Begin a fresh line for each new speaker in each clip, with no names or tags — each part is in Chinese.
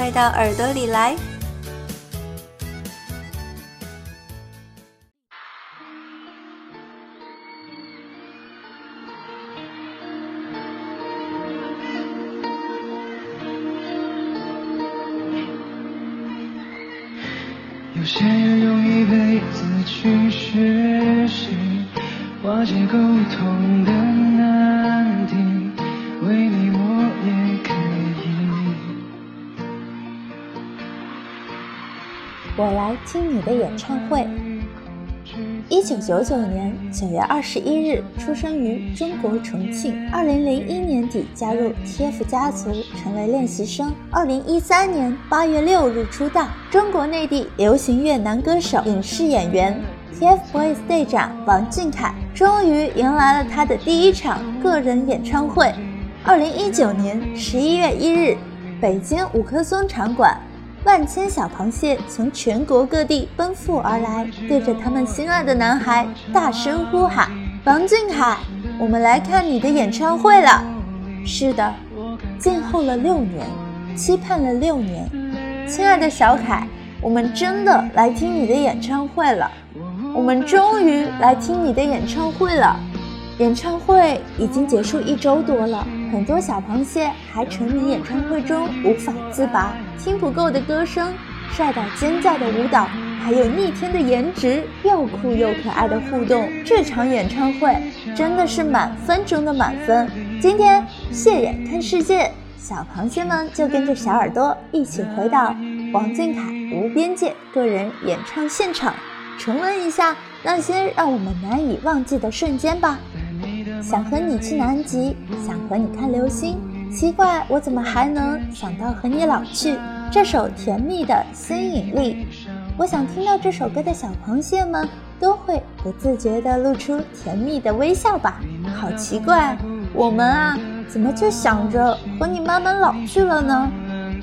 快到耳朵里来！
有些人用一辈子去学习化解沟通的我
来听你的演唱会。一九九九年九月二十一日出生于中国重庆，二零零一年底加入 TF 家族，成为练习生。二零一三年八月六日出道，中国内地流行乐男歌手、影视演员。TFBOYS 队长王俊凯终于迎来了他的第一场个人演唱会。二零一九年十一月一日，北京五棵松场馆。万千小螃蟹从全国各地奔赴而来，对着他们心爱的男孩大声呼喊：“王俊凯，我们来看你的演唱会了！”是的，静候了六年，期盼了六年，亲爱的小凯，我们真的来听你的演唱会了！我们终于来听你的演唱会了！演唱会已经结束一周多了。很多小螃蟹还沉迷演唱会中无法自拔，听不够的歌声，帅到尖叫的舞蹈，还有逆天的颜值，又酷又可爱的互动。这场演唱会真的是满分中的满分。今天，蟹眼看世界，小螃蟹们就跟着小耳朵一起回到王俊凯无边界个人演唱现场，重温一下那些让我们难以忘记的瞬间吧。想和你去南极，想和你看流星，奇怪我怎么还能想到和你老去？这首甜蜜的吸引力，我想听到这首歌的小螃蟹们都会不自觉地露出甜蜜的微笑吧？好奇怪，我们啊，怎么就想着和你慢慢老去了呢？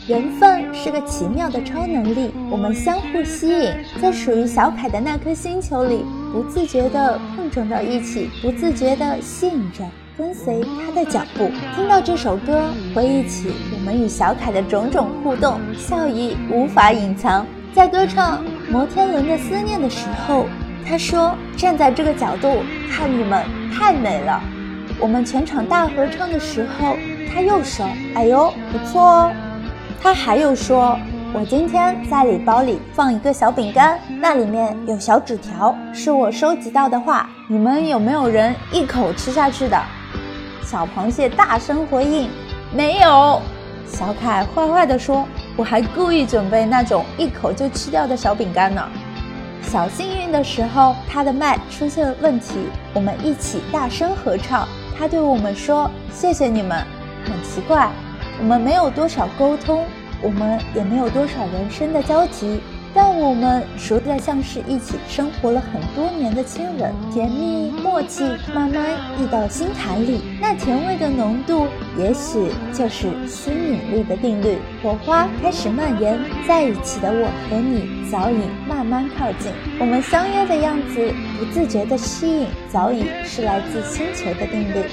缘分是个奇妙的超能力，我们相互吸引，在属于小凯的那颗星球里，不自觉地碰撞到一起，不自觉地吸引着，跟随他的脚步。听到这首歌，回忆起我们与小凯的种种互动，笑意无法隐藏。在歌唱《摩天轮的思念》的时候，他说：“站在这个角度看你们，太美了。”我们全场大合唱的时候，他又说：“哎呦，不错哦。”他还有说，我今天在礼包里放一个小饼干，那里面有小纸条，是我收集到的话。你们有没有人一口吃下去的？小螃蟹大声回应：没有。小凯坏坏地说：我还故意准备那种一口就吃掉的小饼干呢。小幸运的时候，他的麦出现了问题，我们一起大声合唱。他对我们说：谢谢你们。很奇怪。我们没有多少沟通，我们也没有多少人生的交集，但我们熟得像是一起生活了很多年的亲人，甜蜜默契慢慢溢到心坎里，那甜味的浓度，也许就是吸引力的定律。火花开始蔓延，在一起的我和你早已慢慢靠近，我们相约的样子，不自觉的吸引，早已是来自星球的定律。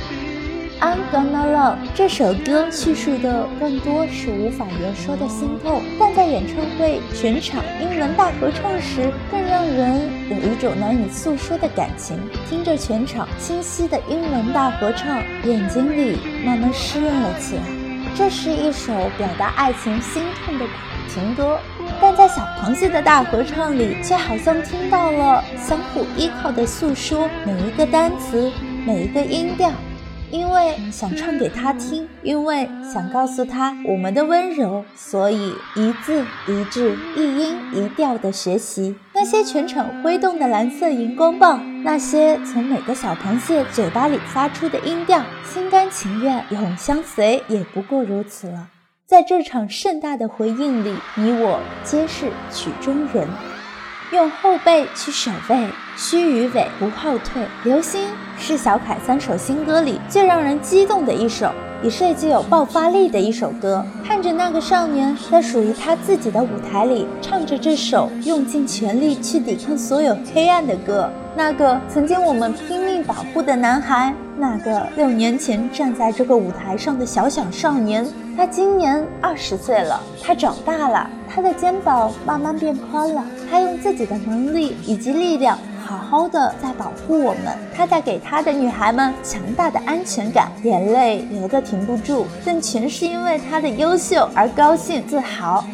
I'm gonna love 这首歌叙述的更多是无法言说的心痛，但在演唱会全场英文大合唱时，更让人有一种难以诉说的感情。听着全场清晰的英文大合唱，眼睛里慢慢湿润了起来。这是一首表达爱情心痛的苦情歌，但在小螃蟹的大合唱里，却好像听到了相互依靠的诉说。每一个单词，每一个音调。因为想唱给他听，因为想告诉他我们的温柔，所以一字一字、一音一调的学习。那些全场挥动的蓝色荧光棒，那些从每个小螃蟹嘴巴里发出的音调，心甘情愿，永相随，也不过如此了。在这场盛大的回应里，你我皆是曲中人。用后背去守卫，须臾尾不后退。流星是小凯三首新歌里最让人激动的一首，也是最有爆发力的一首歌。看着那个少年在属于他自己的舞台里，唱着这首用尽全力去抵抗所有黑暗的歌。那个曾经我们拼命保护的男孩，那个六年前站在这个舞台上的小小少年，他今年二十岁了，他长大了，他的肩膀慢慢变宽了，他用自己的能力以及力量，好好的在保护我们，他在给他的女孩们强大的安全感，眼泪流得停不住，但全是因为他的优秀而高兴自豪。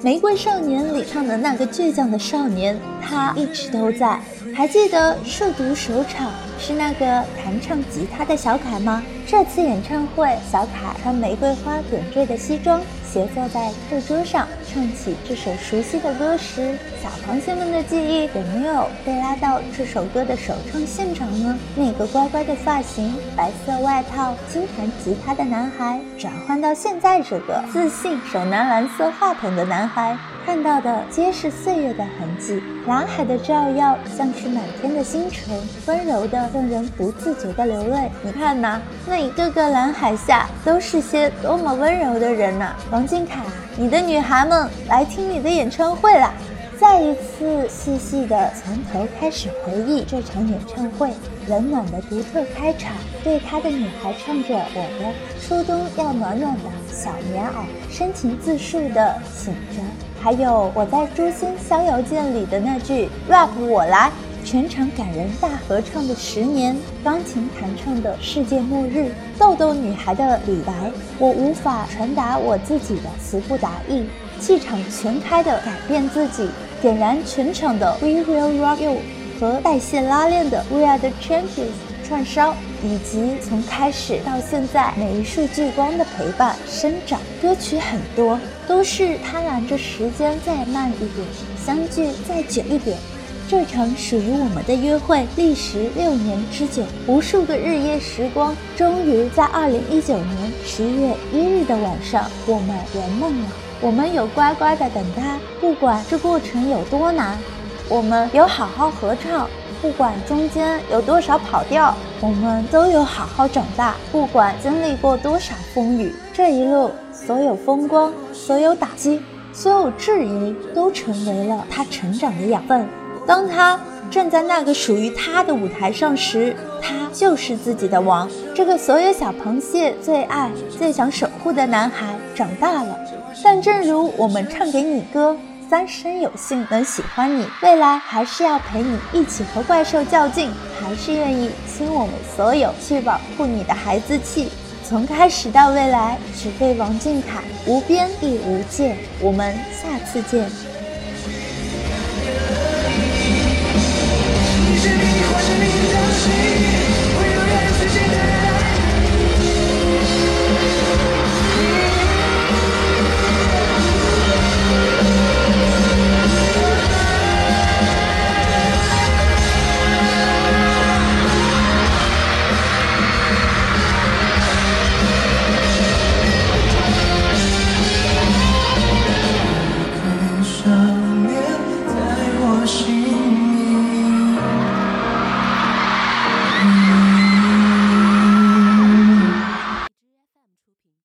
《玫瑰少年》里唱的那个倔强的少年，他一直都在。还记得涉毒首场是那个弹唱吉他的小凯吗？这次演唱会，小凯穿玫瑰花点缀的西装，斜坐在课桌上，唱起这首熟悉的歌时，小螃蟹们的记忆有没有被拉到这首歌的首唱现场呢？那个乖乖的发型、白色外套、轻弹吉他的男孩，转换到现在这个自信手拿蓝色话筒的男孩。看到的皆是岁月的痕迹，蓝海的照耀像是满天的星辰，温柔的让人不自觉的流泪。你看呐，那一个个蓝海下都是些多么温柔的人呐！王俊凯，你的女孩们来听你的演唱会啦！再一次细细的从头开始回忆这场演唱会，冷暖的独特开场，对他的女孩唱着我的初冬要暖暖的小棉袄，深情自述的醒着。还有我在《诛仙逍遥剑》里的那句 rap 我来，全场感人大合唱的十年，钢琴弹唱的世界末日，豆豆女孩的李白，我无法传达我自己的词不达意，气场全开的改变自己，点燃全场的 We Will Rock You 和带线拉链的 We Are the Champions。串烧，以及从开始到现在每一束聚光的陪伴生长，歌曲很多都是贪婪着时间再慢一点，相聚再久一点。这场属于我们的约会历时六年之久，无数个日夜时光，终于在二零一九年十一月一日的晚上，我们圆梦了。我们有乖乖的等他，不管这过程有多难，我们有好好合唱。不管中间有多少跑调，我们都有好好长大。不管经历过多少风雨，这一路所有风光、所有打击、所有质疑，都成为了他成长的养分。当他站在那个属于他的舞台上时，他就是自己的王。这个所有小螃蟹最爱、最想守护的男孩长大了。但正如我们唱给你歌。三生有幸能喜欢你，未来还是要陪你一起和怪兽较劲，还是愿意倾我们所有去保护你的孩子气。从开始到未来，只为王俊凯，无边亦无界。我们下次见。
心，会有人世间的。